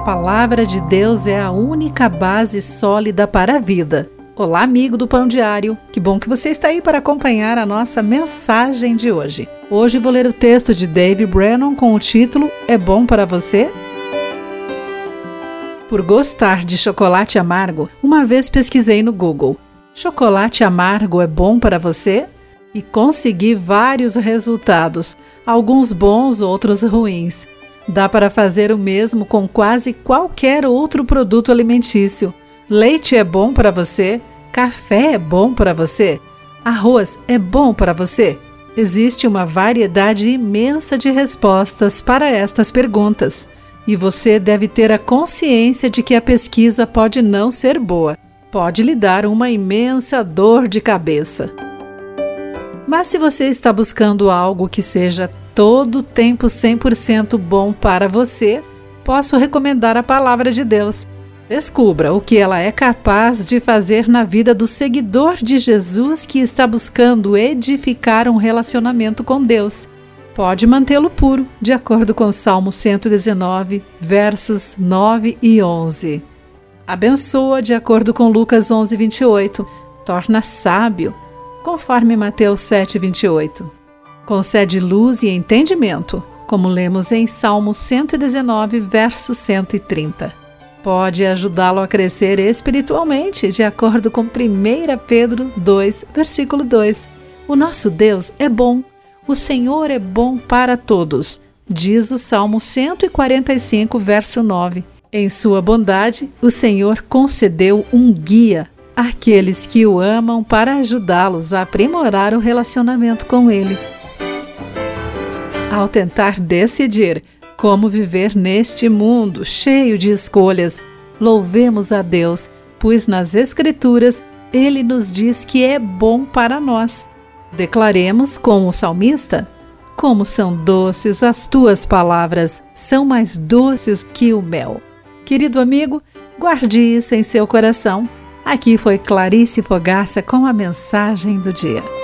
A palavra de Deus é a única base sólida para a vida. Olá, amigo do Pão Diário. Que bom que você está aí para acompanhar a nossa mensagem de hoje. Hoje vou ler o texto de Dave Brennan com o título É bom para você? Por gostar de chocolate amargo, uma vez pesquisei no Google: Chocolate amargo é bom para você? E consegui vários resultados, alguns bons, outros ruins. Dá para fazer o mesmo com quase qualquer outro produto alimentício. Leite é bom para você? Café é bom para você? Arroz é bom para você? Existe uma variedade imensa de respostas para estas perguntas. E você deve ter a consciência de que a pesquisa pode não ser boa, pode lhe dar uma imensa dor de cabeça. Mas se você está buscando algo que seja todo tempo 100% bom para você, posso recomendar a palavra de Deus. Descubra o que ela é capaz de fazer na vida do seguidor de Jesus que está buscando edificar um relacionamento com Deus. Pode mantê-lo puro, de acordo com Salmo 119, versos 9 e 11. Abençoa, de acordo com Lucas 11, 28. Torna sábio, conforme Mateus 7, 28. Concede luz e entendimento, como lemos em Salmo 119, verso 130. Pode ajudá-lo a crescer espiritualmente, de acordo com 1 Pedro 2, versículo 2. O nosso Deus é bom, o Senhor é bom para todos, diz o Salmo 145, verso 9. Em sua bondade, o Senhor concedeu um guia àqueles que o amam para ajudá-los a aprimorar o relacionamento com Ele ao tentar decidir como viver neste mundo cheio de escolhas, louvemos a Deus, pois nas Escrituras ele nos diz que é bom para nós. Declaremos com o salmista: Como são doces as tuas palavras, são mais doces que o mel. Querido amigo, guarde isso em seu coração. Aqui foi Clarice Fogaça com a mensagem do dia.